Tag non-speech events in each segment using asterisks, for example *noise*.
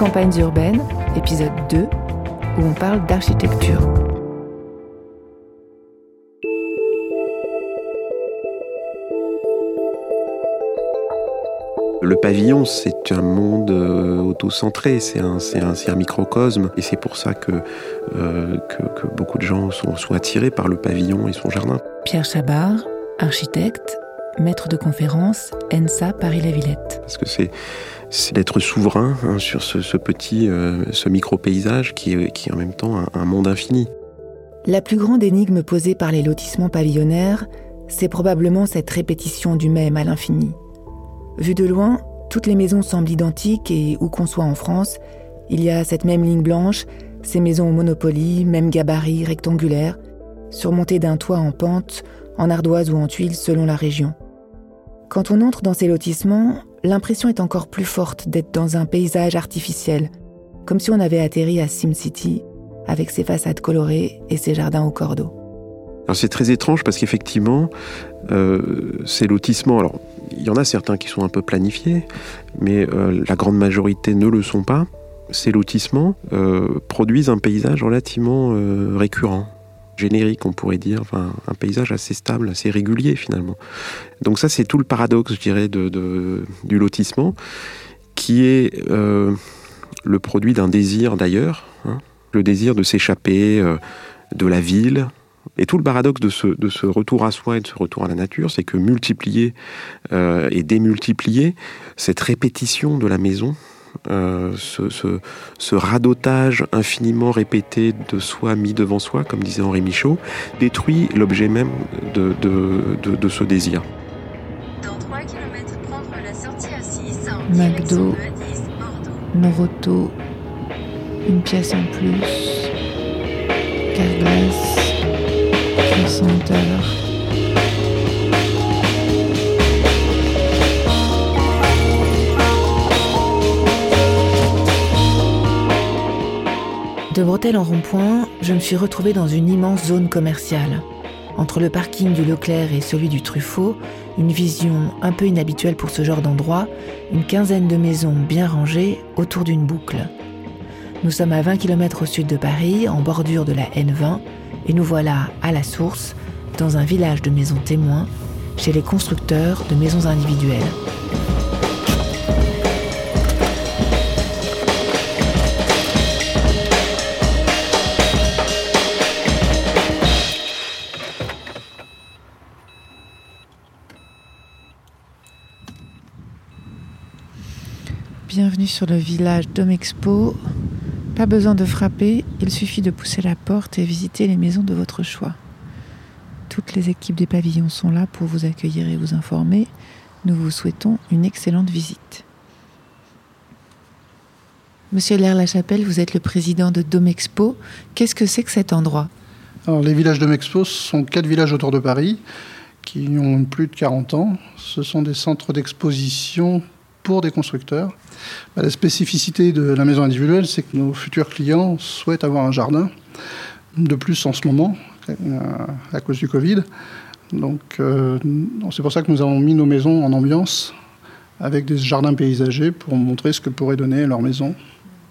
Campagnes urbaines, épisode 2, où on parle d'architecture. Le pavillon, c'est un monde euh, autocentré, c'est un, c'est un, microcosme, et c'est pour ça que, euh, que, que beaucoup de gens sont, sont attirés par le pavillon et son jardin. Pierre Chabard, architecte, maître de conférence, ENSA Paris-la-Villette. Parce que c'est, d'être souverain hein, sur ce, petit, euh, ce micro-paysage qui est, en même temps un, monde infini. La plus grande énigme posée par les lotissements pavillonnaires, c'est probablement cette répétition du même à l'infini. Vu de loin, toutes les maisons semblent identiques et où qu'on soit en France, il y a cette même ligne blanche, ces maisons au Monopoly, même gabarit rectangulaire, surmontées d'un toit en pente, en ardoise ou en tuiles selon la région. Quand on entre dans ces lotissements, l'impression est encore plus forte d'être dans un paysage artificiel, comme si on avait atterri à SimCity avec ses façades colorées et ses jardins au cordeau. Alors c'est très étrange parce qu'effectivement, euh, ces lotissements, alors il y en a certains qui sont un peu planifiés, mais euh, la grande majorité ne le sont pas. Ces lotissements euh, produisent un paysage relativement récurrent, générique on pourrait dire, enfin, un paysage assez stable, assez régulier finalement. Donc ça c'est tout le paradoxe, je dirais, de, du lotissement, qui est euh, le produit d'un désir d'ailleurs, hein, le désir de s'échapper euh, de la ville, et tout le paradoxe de ce, de ce retour à soi et de ce retour à la nature, c'est que multiplier euh, et démultiplier cette répétition de la maison, euh, ce, ce- ce radotage infiniment répété de soi mis devant soi, comme disait Henri Michaud, détruit l'objet même de, de- de- de ce désir. Dans 3 km, prendre la sortie A6 en McDo. direction de A10 Bordeaux. Noroto, une pièce en plus, Carglass, 60 heures. De Bretelles en rond-point, je me suis retrouvée dans une immense zone commerciale. Entre le parking du Leclerc et celui du Truffaut, une vision un peu inhabituelle pour ce genre d'endroit, une quinzaine de maisons bien rangées autour d'une boucle. Nous sommes à 20 km au sud de Paris, en bordure de la N20, et nous voilà à la source, dans un village de maisons témoins, chez les constructeurs de maisons individuelles. Sur le village Domexpo. Pas besoin de frapper, il suffit de pousser la porte et visiter les maisons de votre choix. Toutes les équipes des pavillons sont là pour vous accueillir et vous informer. Nous vous souhaitons une excellente visite. Monsieur Lair-la-Chapelle, vous êtes le président de Domexpo. Qu'est-ce que c'est que cet endroit? Alors, les villages de Mexpo sont quatre villages autour de Paris qui ont plus de 40 ans. Ce sont des centres d'exposition pour des constructeurs. Bah, la spécificité de la maison individuelle, c'est que nos futurs clients souhaitent avoir un jardin. De plus, en ce moment, euh, à cause du Covid. Donc, euh, c'est pour ça que nous avons mis nos maisons en ambiance avec des jardins paysagers pour montrer ce que pourrait donner leur maison.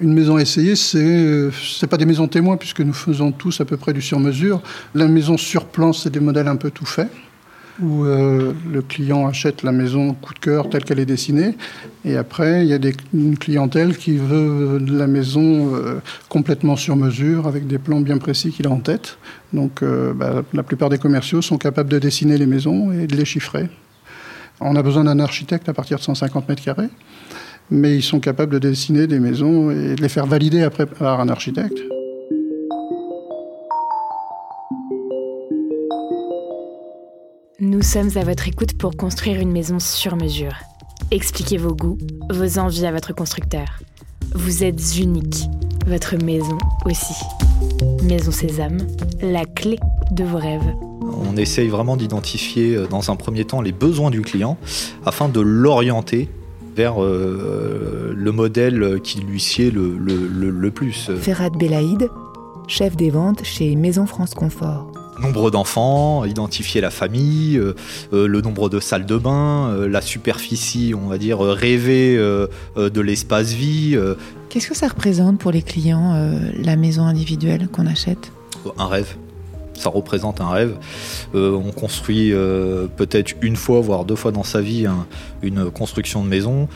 Une maison essayée, c'est euh, c'est pas des maisons témoins puisque nous faisons tous à peu près du sur-mesure. La maison sur plan, c'est des modèles un peu tout faits où euh, le client achète la maison coup de cœur telle qu'elle est dessinée. Et après, il y a des, une clientèle qui veut la maison euh, complètement sur mesure, avec des plans bien précis qu'il a en tête. Donc euh, bah, la plupart des commerciaux sont capables de dessiner les maisons et de les chiffrer. On a besoin d'un architecte à partir de 150 mètres carrés, mais ils sont capables de dessiner des maisons et de les faire valider après par un architecte. Nous sommes à votre écoute pour construire une maison sur mesure. Expliquez vos goûts, vos envies à votre constructeur. Vous êtes unique, votre maison aussi. Maison Sésame, la clé de vos rêves. On essaye vraiment d'identifier euh, dans un premier temps les besoins du client afin de l'orienter vers euh, le modèle qui lui sied le, le- le- le plus. Ferhat Belaïd, chef des ventes chez Maison France Confort. Nombre d'enfants, identifier la famille, euh, euh, le nombre de salles de bain, euh, la superficie, on va dire, rêvée euh, euh, de l'espace vie, Qu'est-ce que ça représente pour les clients, la maison individuelle qu'on achète? Un rêve. Ça représente un rêve. Euh, on construit euh, peut-être une fois, voire deux fois dans sa vie, un- une construction de maison.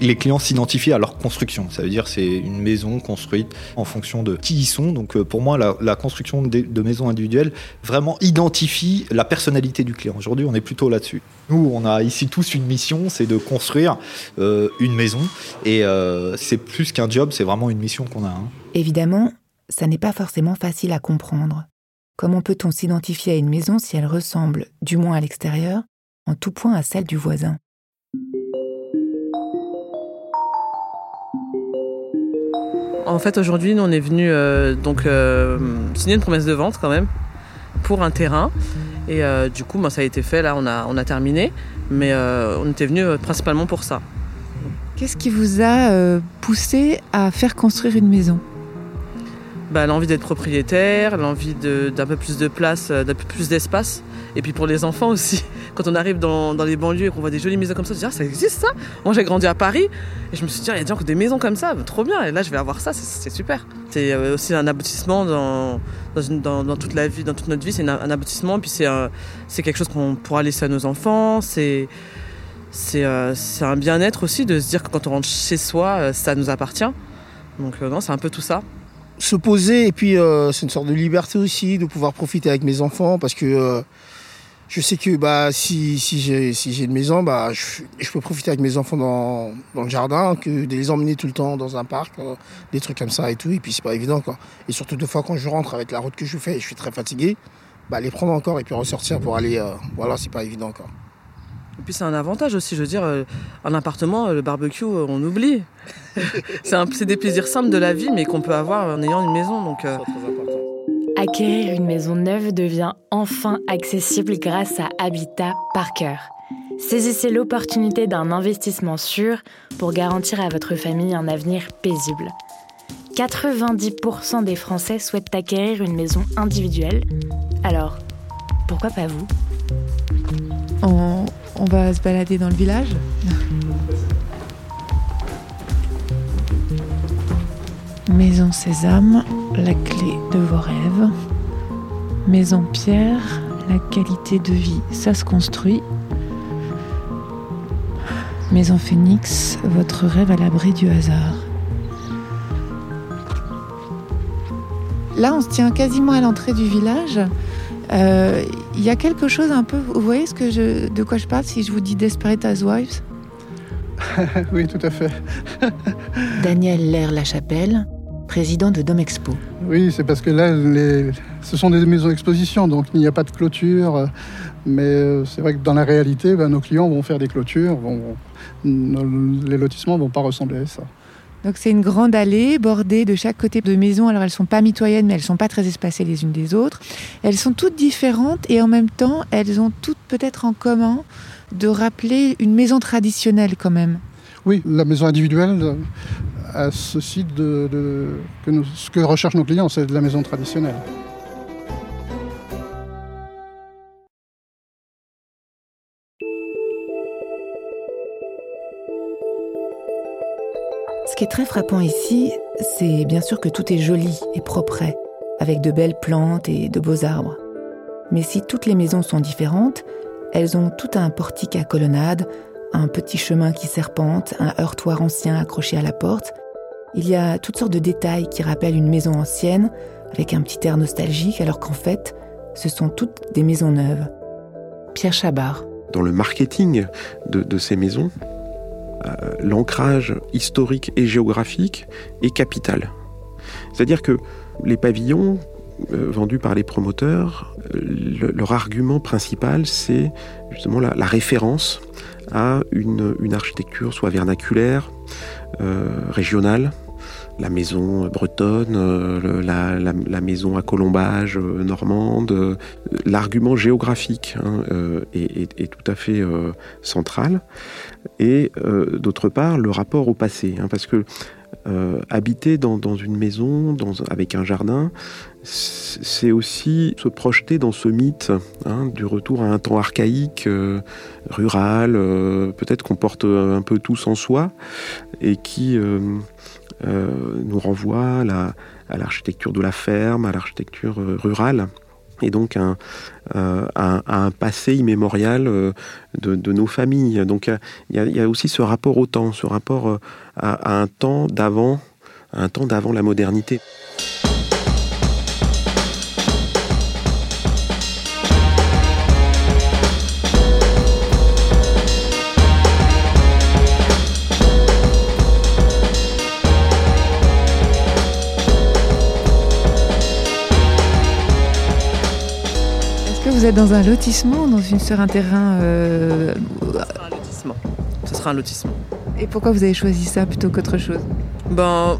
Les clients s'identifient à leur construction. Ça veut dire c'est une maison construite en fonction de qui ils sont. Donc euh, pour moi, la, construction de, de maisons individuelles vraiment identifie la personnalité du client. Aujourd'hui, on est plutôt là-dessus. Nous, on a ici tous une mission, c'est de construire une maison. Et c'est plus qu'un job, c'est vraiment une mission qu'on a. hein. Évidemment, ça n'est pas forcément facile à comprendre. Comment peut-on s'identifier à une maison si elle ressemble, du moins à l'extérieur, en tout point à celle du voisin? En fait, aujourd'hui, nous, on est venu euh, donc euh, signer une promesse de vente quand même pour un terrain. Et euh, du coup, ben, ça a été fait. Là, on a, on a terminé. Mais euh, on était venu euh, principalement pour ça. Qu'est-ce qui vous a euh, poussé à faire construire une maison? Bah, l'envie d'être propriétaire, l'envie d'un peu plus de place, euh, d'un peu plus d'espace. Et puis pour les enfants aussi. *laughs* Quand on arrive dans, les banlieues et qu'on voit des jolies maisons comme ça, on se dit, ah, ça existe ça? Moi, j'ai grandi à Paris. Et je me suis dit, Ah, il y a encore des maisons comme ça, trop bien. Et là, je vais avoir ça, c'est- super. C'est euh, aussi un aboutissement dans, toute la vie, dans toute notre vie. C'est un, aboutissement. Puis c'est quelque chose qu'on pourra laisser à nos enfants. Euh, c'est un bien-être aussi de se dire que quand on rentre chez soi, ça nous appartient. Donc non, c'est un peu tout ça. Se poser et puis euh, c'est une sorte de liberté aussi de pouvoir profiter avec mes enfants parce que euh, je sais que bah si, si j'ai si j'ai une maison bah je, peux profiter avec mes enfants dans, dans le jardin que de les emmener tout le temps dans un parc euh, des trucs comme ça et tout. Et puis c'est pas évident quoi. Et surtout deux fois quand je rentre avec la route que je fais et je suis très fatigué bah les prendre encore et puis ressortir pour aller voilà c'est pas évident quoi Et puis c'est un avantage aussi, je veux dire, euh, un appartement, euh, le barbecue, euh, on oublie. *laughs* c'est des plaisirs simples de la vie, mais qu'on peut avoir en ayant une maison. Donc, euh, Acquérir une maison neuve devient enfin accessible grâce à Habitat par cœur. Saisissez l'opportunité d'un investissement sûr pour garantir à votre famille un avenir paisible. 90% des Français souhaitent acquérir une maison individuelle. Alors, pourquoi pas vous? On va se balader dans le village Maison Sésame, la clé de vos rêves. Maison Pierre, la qualité de vie, ça se construit. Maison Phoenix, votre rêve à l'abri du hasard. Là, on se tient quasiment à l'entrée du village. Euh, Il y a quelque chose un peu. Vous voyez ce que je, de quoi je parle si je vous dis Desperate Housewives? *laughs* Oui, tout à fait. *laughs* Daniel Lair Lachapelle, président de Domexpo. Oui, c'est parce que là, les- ce sont des maisons d'exposition, donc il n'y a pas de clôture. Mais euh, c'est vrai que dans la réalité, ben, nos clients vont faire des clôtures. vont- nos- les lotissements ne vont pas ressembler à ça. Donc c'est une grande allée bordée de chaque côté de maisons. Alors elles sont pas mitoyennes, mais elles sont pas très espacées les unes des autres. Elles sont toutes différentes et en même temps, elles ont toutes peut-être en commun de rappeler une maison traditionnelle quand même. Oui, la maison individuelle euh, a ceci de, ce que recherchent nos clients, c'est de la maison traditionnelle. Qui est très frappant ici, c'est bien sûr que tout est joli et propre, avec de belles plantes et de beaux arbres. Mais si toutes les maisons sont différentes, elles ont tout un portique à colonnade, un petit chemin qui serpente, un heurtoir ancien accroché à la porte. Il y a toutes sortes de détails qui rappellent une maison ancienne, avec un petit air nostalgique, alors qu'en fait, ce sont toutes des maisons neuves. Pierre Chabard. Dans le marketing de, de ces maisons, l'ancrage historique et géographique est capital. C'est-à-dire que les pavillons euh, vendus par les promoteurs, le- leur argument principal, c'est justement la, référence à une, architecture soit vernaculaire, euh, régionale, la maison bretonne, euh, la, maison à colombage euh, normande. euh, L'argument géographique hein, euh, est, tout à fait euh, central. Et euh, d'autre part, le rapport au passé. hein, parce que euh, habiter dans, une maison avec un jardin, c'est aussi se projeter dans ce mythe hein, du retour à un temps archaïque, euh, rural, euh, peut-être qu'on porte un peu tous en soi, et qui euh, euh, nous renvoie à la- à l'architecture de la ferme, à l'architecture euh, rurale, et donc un, euh, un passé immémorial euh, de, nos familles. Donc euh, il y, a- aussi ce rapport au temps, ce rapport euh, à, à un temps d'avant, un temps d'avant la modernité. Vous êtes dans un lotissement dans une, sur un terrain euh, Ce sera un lotissement. Ce sera un lotissement. Et pourquoi vous avez choisi ça plutôt qu'autre chose? Ben,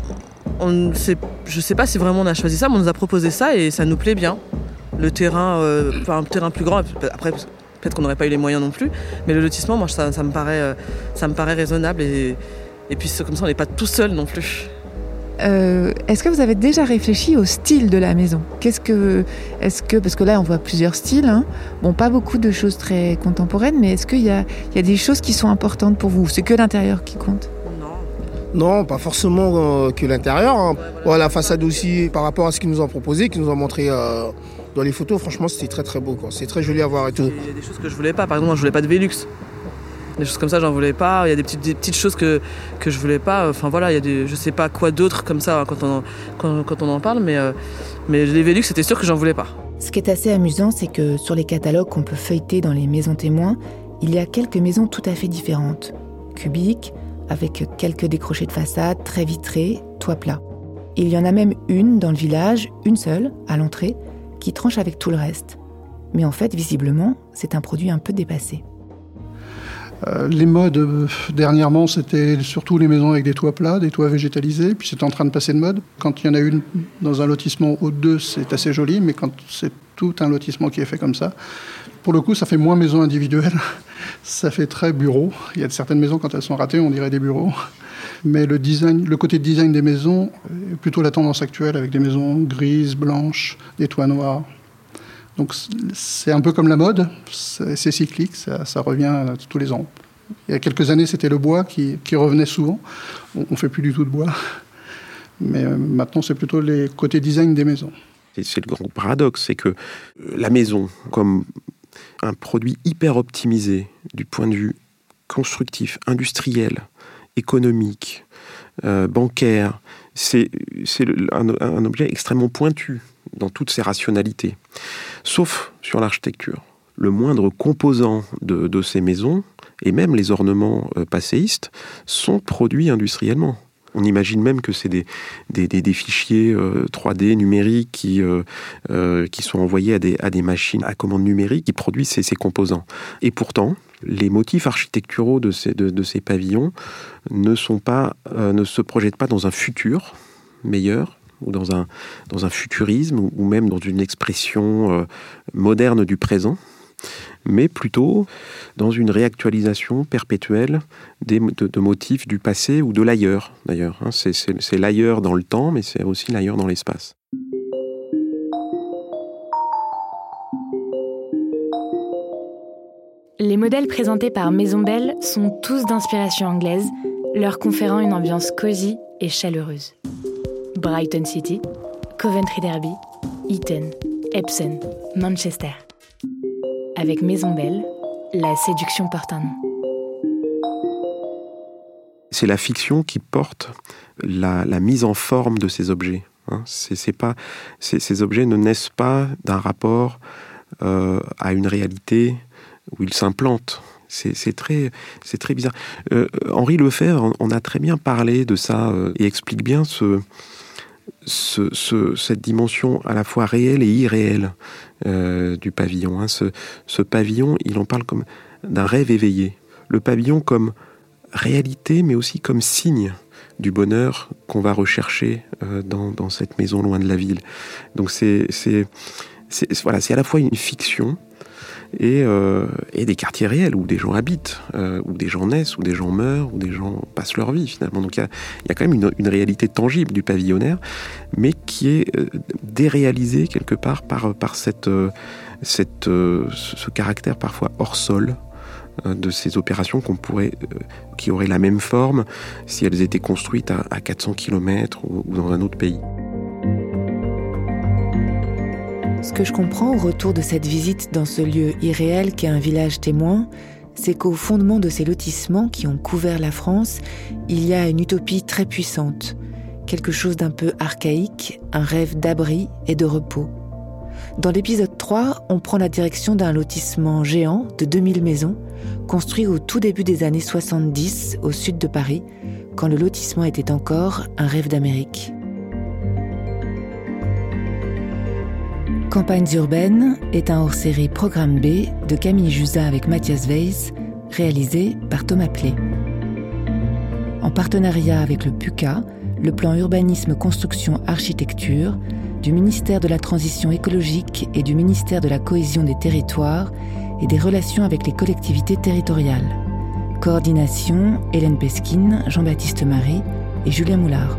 on sait, je sais pas si vraiment on a choisi ça, mais on nous a proposé ça et ça nous plaît bien. Le terrain, euh, enfin un terrain plus grand. Après, peut-être qu'on n'aurait pas eu les moyens non plus, mais le lotissement, moi, ça, ça me paraît, euh, ça me paraît raisonnable et, et puis comme ça, on n'est pas tout seul non plus. Euh, Est-ce que vous avez déjà réfléchi au style de la maison? Qu'est-ce que, est-ce que, parce que là on voit plusieurs styles, hein. bon pas beaucoup de choses très contemporaines, mais est-ce qu'il y a, il y a des choses qui sont importantes pour vous? C'est que l'intérieur qui compte? Non. Non, pas forcément euh, que l'intérieur. hein. Ouais, la façade aussi, par rapport à ce qu'ils nous ont proposé, qu'ils nous ont montré euh, dans les photos, franchement, c'était très très beau. quoi. C'est très joli à voir et tout. Il y a des choses que je voulais pas. Par exemple, moi, je voulais pas de Velux. Des choses comme ça, j'en voulais pas. Il y a des petites, choses que, que je voulais pas. Enfin voilà, il y a des, je sais pas quoi d'autre comme ça quand on, quand, quand on en parle, mais, euh, mais les c'était sûr que j'en voulais pas. Ce qui est assez amusant, c'est que sur les catalogues qu'on peut feuilleter dans les maisons témoins, il y a quelques maisons tout à fait différentes. Cubiques, avec quelques décrochés de façade, très vitrées, toit plat. Il y en a même une dans le village, une seule, à l'entrée, qui tranche avec tout le reste. Mais en fait, visiblement, c'est un produit un peu dépassé. Euh, les modes, euh, dernièrement, c'était surtout les maisons avec des toits plats, des toits végétalisés, puis c'est en train de passer de mode. Quand il y en a une dans un lotissement de deux, c'est assez joli, mais quand c'est tout un lotissement qui est fait comme ça, pour le coup, ça fait moins maison individuelle, *laughs* ça fait très bureau. Il y a certaines maisons, quand elles sont ratées, on dirait des bureaux. Mais le, design, le côté design des maisons plutôt la tendance actuelle, avec des maisons grises, blanches, des toits noirs. Donc c'est un peu comme la mode, c'est cyclique, ça, revient tous les ans. Il y a quelques années, c'était le bois qui, revenait souvent. On ne fait plus du tout de bois. Mais euh, maintenant, c'est plutôt les côtés design des maisons. C'est le grand paradoxe, c'est que euh, la maison, comme un produit hyper optimisé du point de vue constructif, industriel, économique, euh, bancaire, c'est un, un objet extrêmement pointu dans toutes ses rationalités. Sauf sur l'architecture. Le moindre composant de, ces maisons, et même les ornements euh, passéistes, sont produits industriellement. On imagine même que c'est des, fichiers euh, 3D numériques qui, euh, euh, qui sont envoyés à des, machines à commande numérique qui produisent ces, composants. Et pourtant, les motifs architecturaux de ces, pavillons euh, ne se projettent pas dans un futur meilleur ou dans un, futurisme ou- même dans une expression euh, moderne du présent, mais plutôt dans une réactualisation perpétuelle des, de, motifs du passé ou de l'ailleurs, d'ailleurs. hein. C'est l'ailleurs dans le temps, mais c'est aussi l'ailleurs dans l'espace. Les modèles présentés par Maison Belle sont tous d'inspiration anglaise, leur conférant une ambiance cosy et chaleureuse. Brighton City, Coventry Derby, Eton, Epsom, Manchester. Avec Maison Belle, la séduction porte un nom. c'est la fiction qui porte la, mise en forme de ces objets. hein. C'est- pas, ces, objets ne naissent pas d'un rapport euh, à une réalité où ils s'implantent. C'est très, très bizarre. Euh, Henri Lefebvre en- en a très bien parlé de ça euh, et explique bien ce, cette dimension à la fois réelle et irréelle du pavillon. Hein. Ce, pavillon, il en parle comme d'un rêve éveillé. Le pavillon comme réalité, mais aussi comme signe du bonheur qu'on va rechercher dans, dans, cette maison loin de la ville. Donc c'est voilà, c'est à la fois une fiction, euh, et, des quartiers réels où des gens habitent, euh, où des gens naissent, où des gens meurent, où des gens passent leur vie finalement. Donc il y a, quand même une, réalité tangible du pavillonnaire, mais qui est euh, déréalisée quelque part par, par cette, ce caractère parfois hors sol de ces opérations qu'on pourrait, qui auraient la même forme si elles étaient construites à, 400 km ou dans un autre pays. Ce que je comprends au retour de cette visite dans ce lieu irréel qu'est un village témoin, c'est qu'au fondement de ces lotissements qui ont couvert la France, il y a une utopie très puissante, quelque chose d'un peu archaïque, un rêve d'abri et de repos. Dans l'épisode 3, on prend la direction d'un lotissement géant de 2000 maisons, construit au tout début des années 70 au sud de Paris, quand le lotissement était encore un rêve d'Amérique. Campagnes urbaines est un hors-série Programme B de Camille Jusa avec Mathias Weiss, réalisé par Thomas Play. En partenariat avec le PUCA, le plan urbanisme construction architecture du ministère de la Transition écologique et du ministère de la Cohésion des territoires et des relations avec les collectivités territoriales. Coordination Hélène Pesquine, Jean-Baptiste Marie et Julien Moulard.